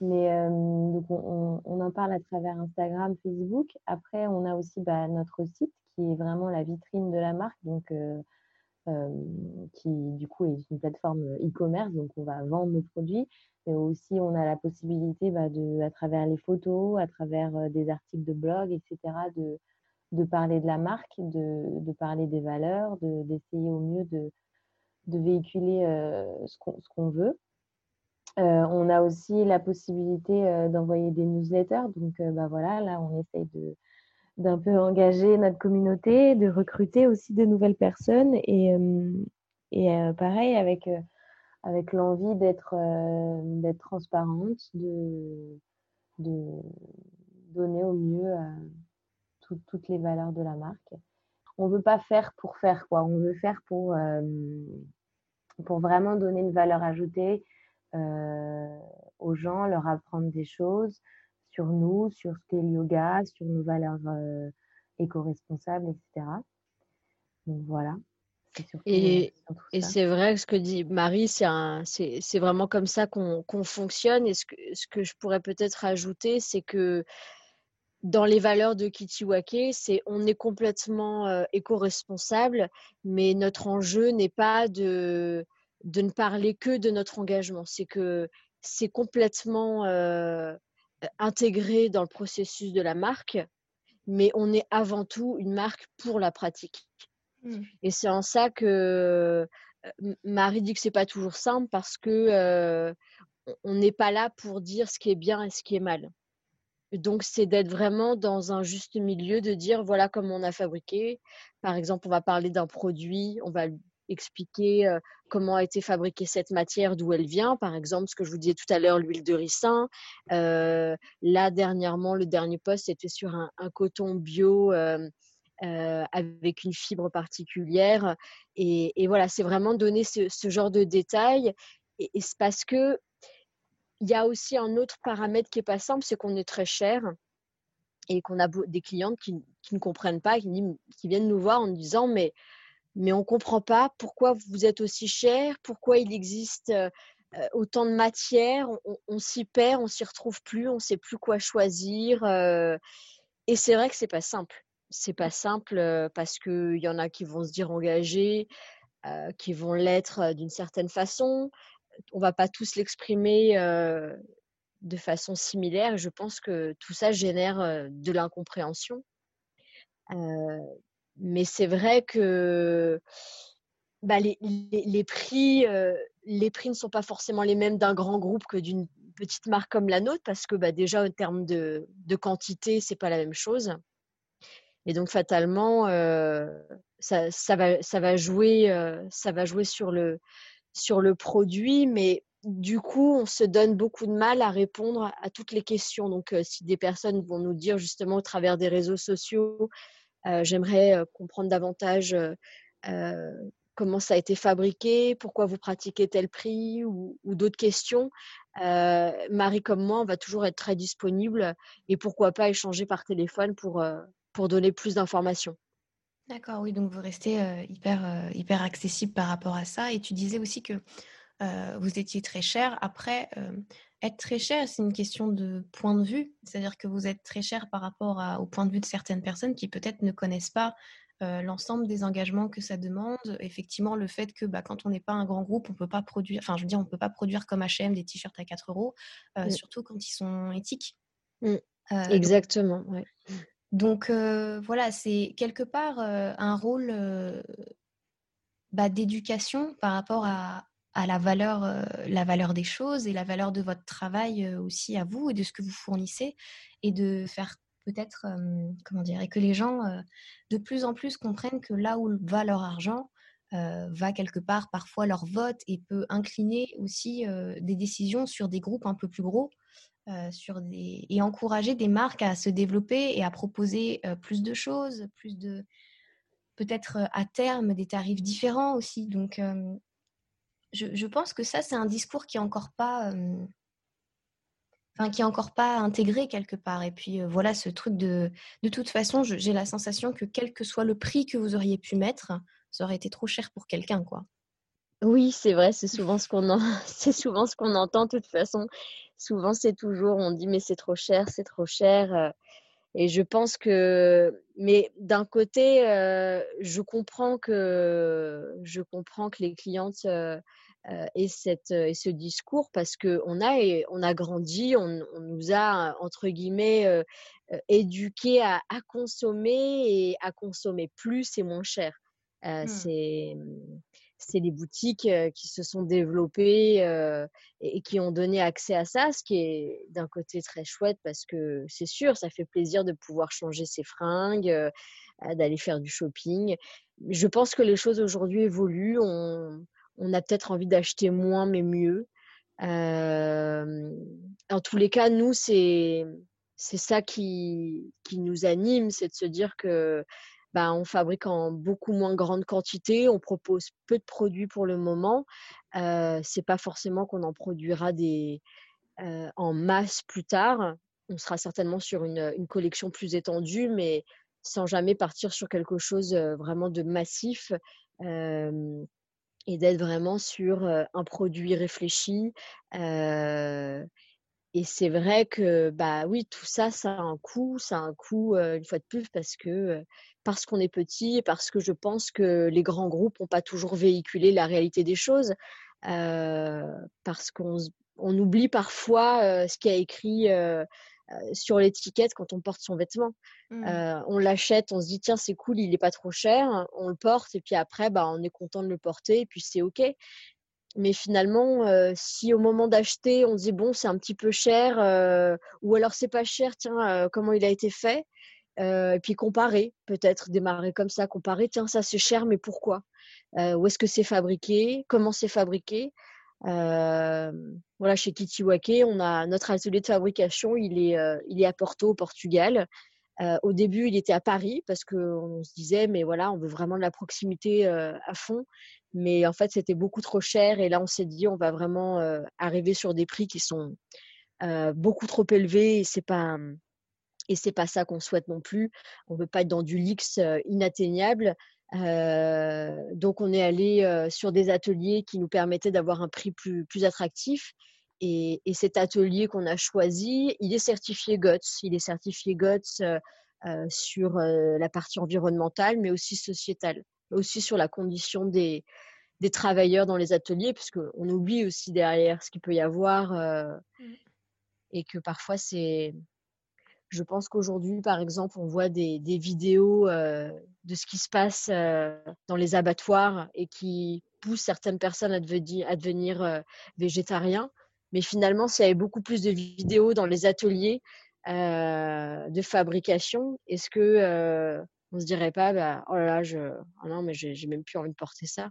Mais donc, on, en parle à travers Instagram, Facebook. Après, on a aussi bah, notre site qui est vraiment la vitrine de la marque. Donc, qui du coup est une plateforme e-commerce, donc on va vendre nos produits, mais aussi on a la possibilité bah, de, à travers les photos, à travers des articles de blog, etc., de, de parler de la marque, de, de parler des valeurs, d'essayer au mieux de, de véhiculer ce qu'on veut. on a aussi la possibilité d'envoyer des newsletters, donc bah voilà, là on essaye de, d'un peu engager notre communauté, de recruter aussi de nouvelles personnes et, et pareil avec, avec l'envie d'être d'être transparente, de, de donner au mieux toutes les valeurs de la marque. On ne veut pas faire pour faire quoi, on veut faire pour, pour vraiment donner une valeur ajoutée aux gens, leur apprendre des choses, sur nous, sur ce qu'est le yoga, sur nos valeurs euh, éco-responsable, etc. Donc voilà. Et, et c'est vrai que ce que dit Marie, c'est vraiment comme ça qu'on fonctionne. Et ce que, ce que je pourrais peut-être ajouter, c'est que dans les valeurs de Kitiwake, c'est on est complètement euh, éco-responsable, mais notre enjeu n'est pas de, de ne parler que de notre engagement. C'est que c'est complètement euh, intégré dans le processus de la marque, mais on est avant tout une marque pour la pratique. Mmh. Et c'est en ça que euh, Marie dit que c'est pas toujours simple parce que on n'est pas là pour dire ce qui est bien et ce qui est mal. Donc, c'est d'être vraiment dans un juste milieu, de dire voilà comment on a fabriqué. Par exemple, on va parler d'un produit, on va expliquer comment a été fabriquée cette matière, d'où elle vient. Par exemple, ce que je vous disais tout à l'heure, l'huile de ricin. là, dernièrement, le dernier poste était sur un, coton bio. avec une fibre particulière. Et, voilà, c'est vraiment donner ce, genre de détails. Et, c'est parce que il y a aussi un autre paramètre qui n'est pas simple, c'est qu'on est très cher et qu'on a des clientes qui, ne comprennent pas, qui, qui, viennent nous voir en nous disant mais, mais on ne comprend pas pourquoi vous êtes aussi cher, pourquoi il existe euh, autant de matières, on, s'y perd, on s'y retrouve plus, on ne sait plus quoi choisir. Euh, et c'est vrai que c'est pas simple. C'est pas simple euh, parce qu'il y en a qui vont se dire engagés, qui vont l'être d'une certaine façon on va pas tous l'exprimer de façon similaire. Je pense que tout ça génère de l'incompréhension. Mais c'est vrai que bah, les, prix, les prix ne sont pas forcément les mêmes d'un grand groupe que d'une petite marque comme la nôtre, parce que bah, déjà en termes de, quantité, c'est pas la même chose. Et donc fatalement, ça, va, ça, va jouer, ça va jouer sur le, sur le produit, mais du coup, on se donne beaucoup de mal à répondre à, toutes les questions. Donc, euh, si des personnes vont nous dire justement au travers des réseaux sociaux, euh, j'aimerais euh, comprendre davantage comment ça a été fabriqué, pourquoi vous pratiquez tel prix ou, d'autres questions, Marie comme moi, va toujours être très disponible et pourquoi pas échanger par téléphone pour, pour donner plus d'informations. D'accord, oui, donc vous restez hyper, hyper accessible par rapport à ça. Et tu disais aussi que vous étiez très cher. Après, être très cher, c'est une question de point de vue. C'est-à-dire que vous êtes très cher par rapport au point de vue de certaines personnes qui peut-être ne connaissent pas l'ensemble des engagements que ça demande. Effectivement, le fait que bah, quand on n'est pas un grand groupe, on peut pas produire, enfin, je veux dire, on peut pas produire comme H&M des t-shirts à 4 euros, mmh. surtout quand ils sont éthiques. Mmh. Exactement, ouais. Donc voilà, c'est quelque part un rôle bah, d'éducation par rapport à, la, valeur, la valeur des choses et la valeur de votre travail aussi à vous et de ce que vous fournissez et de faire peut-être, comment dire, et que les gens de plus en plus comprennent que là où va leur argent, va quelque part parfois leur vote et peut incliner aussi des décisions sur des groupes un peu plus gros euh, sur des... et encourager des marques à se développer et à proposer euh, plus de choses, plus de peut-être euh, à terme des tarifs différents aussi. Donc, je, pense que ça, c'est un discours qui est encore pas, enfin, qui est encore pas intégré quelque part. Et puis voilà, ce truc de, de toute façon, j'ai la sensation que quel que soit le prix que vous auriez pu mettre, ça aurait été trop cher pour quelqu'un, quoi. Oui, c'est vrai, c'est souvent ce qu'on en... c'est souvent ce qu'on entend de toute façon. Souvent, c'est toujours on dit mais c'est trop cher, c'est trop cher. Euh, et je pense que, mais d'un côté, euh, je comprends que je comprends que les clientes euh, aient, cette, et ce discours parce que on a on a grandi, on, nous a entre guillemets éduqués à, à, consommer et à consommer plus et moins cher. Mmh. C'est c'est les boutiques qui se sont développées et, qui ont donné accès à ça, ce qui est d'un côté très chouette parce que c'est sûr, ça fait plaisir de pouvoir changer ses fringues, d'aller faire du shopping. Je pense que les choses aujourd'hui évoluent. On, a peut-être envie d'acheter moins mais mieux. en tous les cas, nous, c'est ça qui, qui nous anime, c'est de se dire que bah, on fabrique en beaucoup moins grande quantité, on propose peu de produits pour le moment. Euh, c'est pas forcément qu'on en produira des en masse plus tard. On sera certainement sur une, collection plus étendue, mais sans jamais partir sur quelque chose vraiment de massif et d'être vraiment sur un produit réfléchi. et c'est vrai que, bah oui, tout ça, ça a un coût, ça a un coût, une fois de plus, parce que parce qu'on est petit et parce que je pense que les grands groupes n'ont pas toujours véhiculé la réalité des choses, parce qu'on on oublie parfois ce qui a écrit sur l'étiquette quand on porte son vêtement. Mmh. on l'achète, on se dit tiens c'est cool, il n'est pas trop cher, on le porte et puis après bah, on est content de le porter et puis c'est ok. Mais finalement, si au moment d'acheter on se dit bon c'est un petit peu cher ou alors c'est pas cher, tiens comment il a été fait, et puis comparer peut-être démarrer comme ça, comparer tiens ça c'est cher mais pourquoi, où est-ce que c'est fabriqué, comment c'est fabriqué? Voilà, chez Kitiwake, on a notre atelier de fabrication, il est, il est à Porto, au Portugal. au début, il était à Paris parce qu'on se disait, mais voilà, on veut vraiment de la proximité à fond. Mais en fait, c'était beaucoup trop cher. Et là, on s'est dit, on va vraiment arriver sur des prix qui sont beaucoup trop élevés. Et c'est pas et c'est pas ça qu'on souhaite non plus. On veut pas être dans du luxe inatteignable donc, on est allé sur des ateliers qui nous permettaient d'avoir un prix plus, plus attractif. Et, cet atelier qu'on a choisi, il est certifié GOTS. Il est certifié GOTS sur la partie environnementale, mais aussi sociétale, aussi sur la condition des, des travailleurs dans les ateliers, puisqu'on oublie aussi derrière ce qu'il peut y avoir mmh. et que parfois c'est je pense qu'aujourd'hui, par exemple, on voit des, vidéos euh, de ce qui se passe euh, dans les abattoirs et qui poussent certaines personnes à devenir, à euh, végétariens. Mais finalement, s'il y avait beaucoup plus de vidéos dans les ateliers de fabrication, est-ce que on se dirait pas, bah, oh là là, je, oh non, mais j'ai même plus envie de porter ça.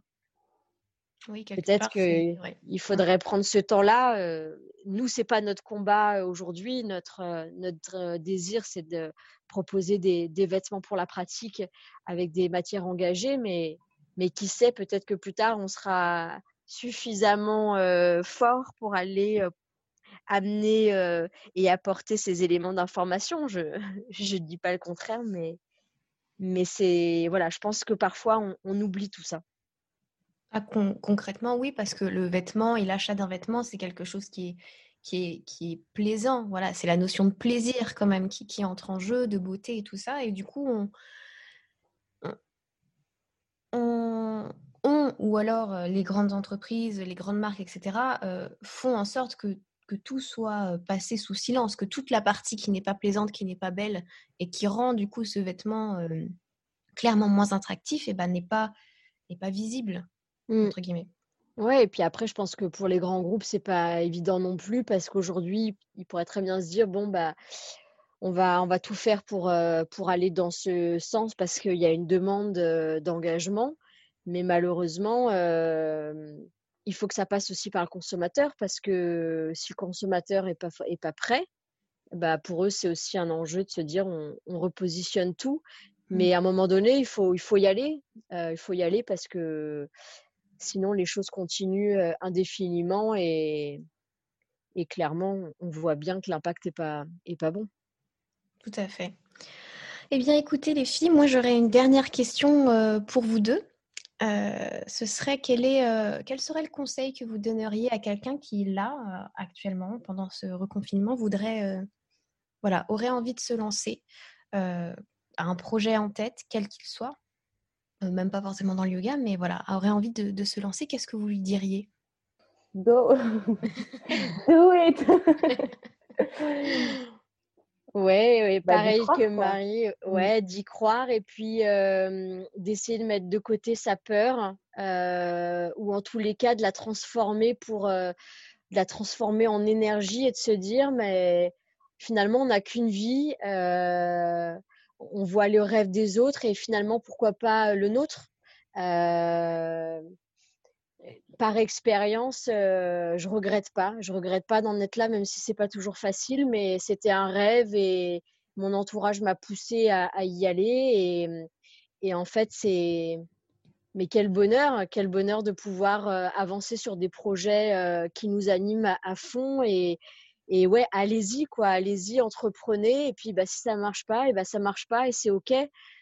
Peut-être qu'il faudrait prendre ce temps-là. Nous, c'est pas notre combat aujourd'hui. Notre, notre désir, c'est de proposer des, des, vêtements pour la pratique avec des matières engagées. Mais, mais qui sait, peut-être que plus tard, on sera suffisamment fort pour aller amener et apporter ces éléments d'information. Je ne dis pas le contraire, mais, mais c'est voilà, je pense que parfois on oublie tout ça. Ah, concrètement, oui, parce que le vêtement et l'achat d'un vêtement, c'est quelque chose qui est, plaisant. Voilà, c'est la notion de plaisir quand même qui, entre en jeu, de beauté et tout ça. Et du coup, on, on, ou alors euh, les grandes entreprises, les grandes marques, etc., euh, font en sorte que, tout soit euh, passé sous silence, que toute la partie qui n'est pas plaisante, qui n'est pas belle et qui rend du coup ce vêtement clairement moins attractif, et eh ben, pas, n'est pas visible. Mmh. entre guillemets. Ouais, et puis après, je pense que pour les grands groupes, c'est pas évident non plus parce qu'aujourd'hui, ils pourraient très bien se dire bon bah on va on va tout faire pour pour aller dans ce sens parce qu'il y a une demande d'engagement, mais malheureusement, il faut que ça passe aussi par le consommateur parce que si le consommateur est pas est pas prêt, bah pour eux c'est aussi un enjeu de se dire on, on repositionne tout. Mmh. Mais à un moment donné, il faut, il faut y aller. il faut y aller parce que Sinon, les choses continuent indéfiniment et, clairement, on voit bien que l'impact n'est pas, est pas bon. Tout à fait. Eh bien, écoutez, les filles, moi, j'aurais une dernière question pour vous deux. ce serait quel, serait le conseil que vous donneriez à quelqu'un qui, là, actuellement, pendant ce reconfinement, voudrait, voilà, aurait envie de se lancer à un projet en tête, quel qu'il soit, euh, même pas forcément dans le yoga, mais voilà, aurait envie de, se lancer, qu'est-ce que vous lui diriez? Go Do it Ouais, bah, pareil que Marie, mmh. ouais, d'y croire et puis d'essayer de mettre de côté sa peur ou en tous les cas de la transformer pour de la transformer en énergie et de se dire mais finalement on n'a qu'une vie, on voit le rêve des autres et finalement, pourquoi pas le nôtre euh, par expérience, euh, je regrette pas. Je regrette pas d'en être là, même si c'est pas toujours facile. Mais c'était un rêve et mon entourage m'a poussé à, y aller. Et, en fait, c'est mais quel bonheur, quel bonheur de pouvoir euh, avancer sur des projets qui nous animent à, fond et, et ouais, allez-y, quoi, allez-y, entreprenez. Et puis, bah, si ça marche pas, et bah, ça marche pas et c'est OK.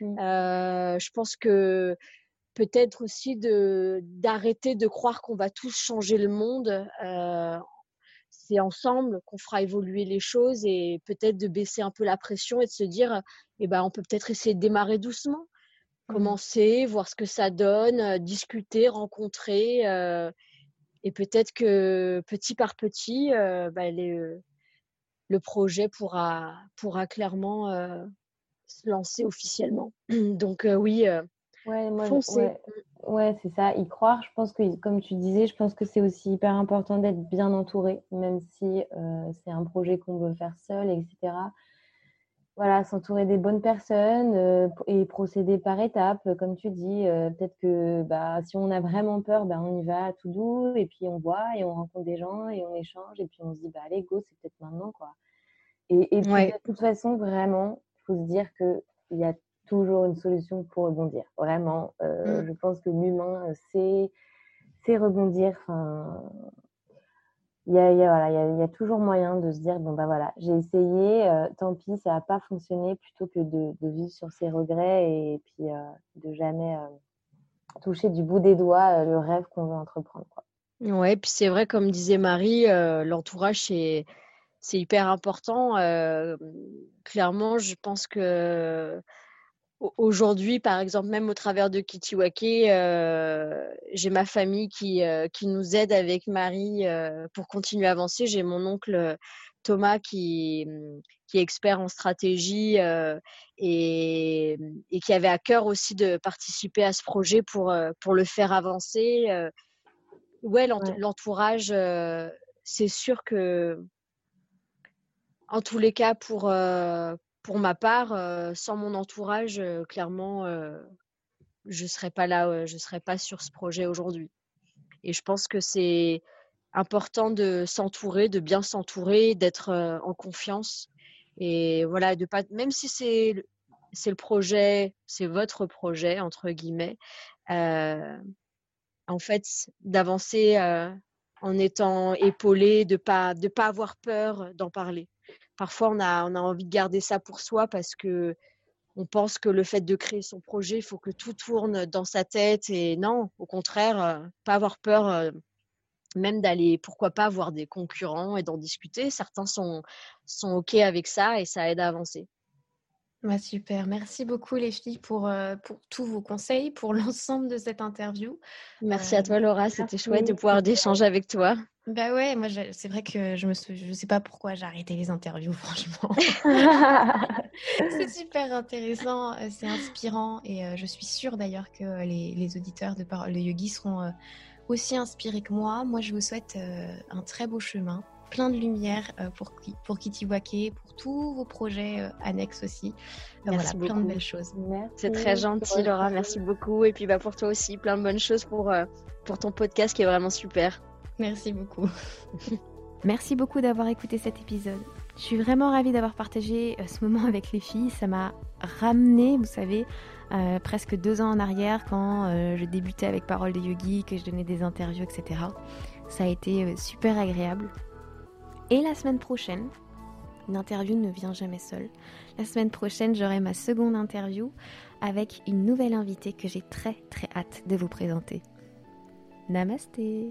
Mmh. je pense que peut-être aussi de d'arrêter de croire qu'on va tous changer le monde. c'est ensemble qu'on fera évoluer les choses et peut-être de baisser un peu la pression et de se dire, eh ben, on peut peut-être essayer de démarrer doucement, mmh. commencer, voir ce que ça donne, discuter, rencontrer. Et peut-être que petit par petit, bah, le projet pourra, pourra clairement se lancer officiellement. Donc oui, Ouais, moi, ouais, c'est ça, y croire. Je pense que, comme tu disais, je pense que c'est aussi hyper important d'être bien entouré, même si euh, c'est un projet qu'on veut faire seul, etc. Voilà, s'entourer des bonnes personnes euh, et procéder par étapes, comme tu dis. Euh, peut-être que bah, si on a vraiment peur, bah, on y va tout doux et puis on voit et on rencontre des gens et on échange et puis on se dit, bah, allez, go, c'est peut-être maintenant. quoi. Et, et puis, de toute façon, vraiment, il faut se dire qu'il y a toujours une solution pour rebondir. Vraiment, euh, mmh. je pense que l'humain, euh, c'est, c'est rebondir. Enfin, il y a, y, a, y a, toujours moyen de se dire bon bah voilà j'ai essayé euh, tant pis ça n'a pas fonctionné plutôt que de, vivre sur ses regrets et puis de jamais toucher du bout des doigts le rêve qu'on veut entreprendre quoi. ouais puis c'est vrai comme disait Marie l'entourage c'est c'est hyper important clairement je pense que Aujourd'hui, par exemple, même au travers de Kitiwake, euh, j'ai ma famille qui, euh, qui nous aide avec Marie euh, pour continuer à avancer. J'ai mon oncle Thomas qui, qui est expert en stratégie et, et, qui avait à cœur aussi de participer à ce projet pour, pour le faire avancer. ouais, l'entourage, c'est sûr que en tous les cas, pour, pour ma part, sans mon entourage, clairement, je ne serais pas là, je ne serais pas sur ce projet aujourd'hui. Et je pense que c'est important de s'entourer, de bien s'entourer, d'être en confiance. Et voilà, de pas, même si c'est le projet, c'est votre projet entre guillemets, en fait, d'avancer en étant épaulé, de pas de pas avoir peur d'en parler parfois on a, on a envie de garder ça pour soi parce que on pense que le fait de créer son projet, il faut que tout tourne dans sa tête. Et non, au contraire, euh, pas avoir peur euh, même d'aller, pourquoi pas, voir des concurrents et d'en discuter. Certains sont, sont OK avec ça et ça aide à avancer. Bah, super, merci beaucoup les filles pour, euh, pour tous vos conseils, pour l'ensemble de cette interview. Merci à toi Laura, c'était chouette de pouvoir échanger avec toi. Bah ouais, moi c'est vrai que je me je sais pas pourquoi j'ai arrêté les interviews franchement. c'est super intéressant, euh, c'est inspirant et euh, je suis sûre d'ailleurs que les, les, auditeurs de Parole de Yogi seront euh, aussi inspirés que moi. Moi je vous souhaite un très beau chemin, plein de lumière pour pour Kitiwake, pour tous vos projets annexes aussi. Merci voilà, plein de belles choses. C'est très gentil Laura, merci beaucoup et puis bah pour toi aussi plein de bonnes choses pour pour ton podcast qui est vraiment super. Merci beaucoup. Merci beaucoup d'avoir écouté cet épisode. Je suis vraiment ravie d'avoir partagé euh, ce moment avec les filles. Ça m'a ramené, vous savez, euh, presque deux ans en arrière quand euh, je débutais avec Parole de Yogi, que je donnais des interviews, etc. Ça a été super agréable. Et la semaine prochaine, une interview ne vient jamais seule. La semaine prochaine, j'aurai ma seconde interview avec une nouvelle invitée que j'ai très très hâte de vous présenter. Namasté